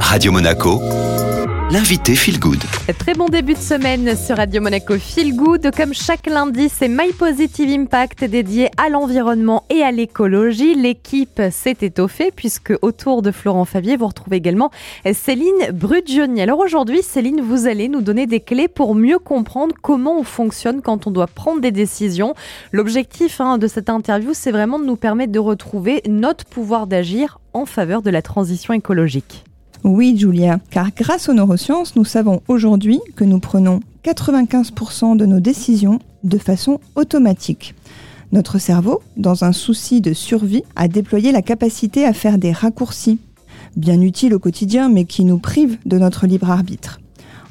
Radio Monaco, l'invité Feel Good. Très bon début de semaine sur Radio Monaco Feel Good. Comme chaque lundi, c'est My Positive Impact dédié à l'environnement et à l'écologie. L'équipe s'est étoffée puisque autour de Florent Favier, vous retrouvez également Céline Brudgioni. Alors aujourd'hui, Céline, vous allez nous donner des clés pour mieux comprendre comment on fonctionne quand on doit prendre des décisions. L'objectif hein, de cette interview, c'est vraiment de nous permettre de retrouver notre pouvoir d'agir en faveur de la transition écologique. Oui, Julia, car grâce aux neurosciences, nous savons aujourd'hui que nous prenons 95% de nos décisions de façon automatique. Notre cerveau, dans un souci de survie, a déployé la capacité à faire des raccourcis, bien utiles au quotidien mais qui nous privent de notre libre arbitre.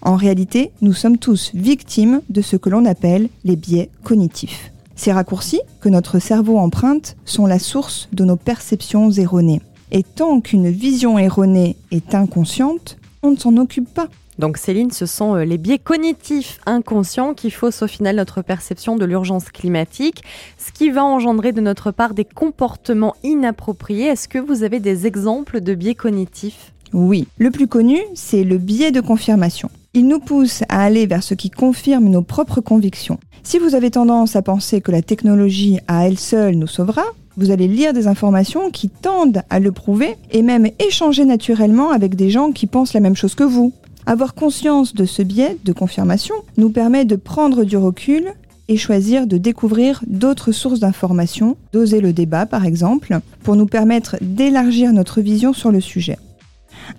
En réalité, nous sommes tous victimes de ce que l'on appelle les biais cognitifs. Ces raccourcis que notre cerveau emprunte sont la source de nos perceptions erronées. Et tant qu'une vision erronée est inconsciente, on ne s'en occupe pas. Donc Céline, ce sont euh, les biais cognitifs inconscients qui faussent au final notre perception de l'urgence climatique, ce qui va engendrer de notre part des comportements inappropriés. Est-ce que vous avez des exemples de biais cognitifs? Oui, le plus connu, c'est le biais de confirmation. Il nous pousse à aller vers ce qui confirme nos propres convictions. Si vous avez tendance à penser que la technologie à elle seule nous sauvera, vous allez lire des informations qui tendent à le prouver et même échanger naturellement avec des gens qui pensent la même chose que vous. Avoir conscience de ce biais de confirmation nous permet de prendre du recul et choisir de découvrir d'autres sources d'informations, d'oser le débat par exemple, pour nous permettre d'élargir notre vision sur le sujet.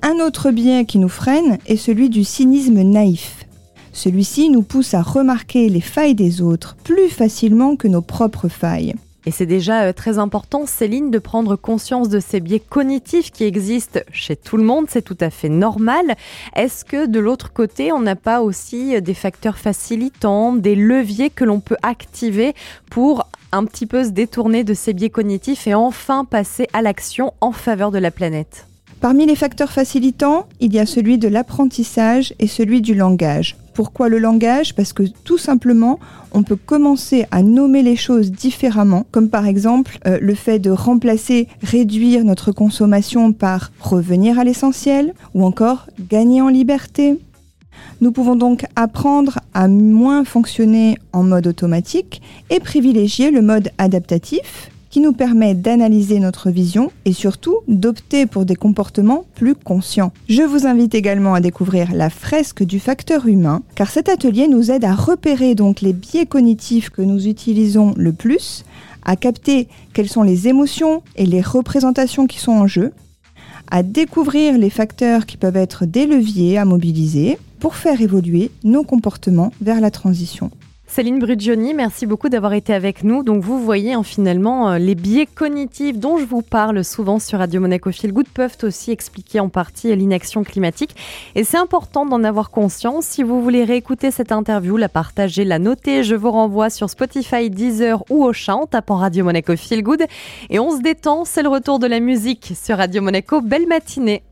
Un autre biais qui nous freine est celui du cynisme naïf. Celui-ci nous pousse à remarquer les failles des autres plus facilement que nos propres failles. Et c'est déjà euh, très important, Céline, de prendre conscience de ces biais cognitifs qui existent chez tout le monde. C'est tout à fait normal. Est-ce que de l'autre côté, on n'a pas aussi euh, des facteurs facilitants, des leviers que l'on peut activer pour un petit peu se détourner de ces biais cognitifs et enfin passer à l'action en faveur de la planète? Parmi les facteurs facilitants, il y a celui de l'apprentissage et celui du langage. Pourquoi le langage? Parce que tout simplement, on peut commencer à nommer les choses différemment, comme par exemple euh, le fait de remplacer, réduire notre consommation par revenir à l'essentiel, ou encore gagner en liberté. Nous pouvons donc apprendre à moins fonctionner en mode automatique et privilégier le mode adaptatif qui nous permet d'analyser notre vision et surtout d'opter pour des comportements plus conscients. Je vous invite également à découvrir la fresque du facteur humain, car cet atelier nous aide à repérer donc les biais cognitifs que nous utilisons le plus, à capter quelles sont les émotions et les représentations qui sont en jeu, à découvrir les facteurs qui peuvent être des leviers à mobiliser pour faire évoluer nos comportements vers la transition. Céline Brugioni, merci beaucoup d'avoir été avec nous. Donc vous voyez hein, finalement euh, les biais cognitifs dont je vous parle souvent sur Radio Monaco Feel Good peuvent aussi expliquer en partie l'inaction climatique. Et c'est important d'en avoir conscience. Si vous voulez réécouter cette interview, la partager, la noter, je vous renvoie sur Spotify, Deezer ou au chat en tapant Radio Monaco Feel Good. Et on se détend, c'est le retour de la musique sur Radio Monaco. Belle matinée.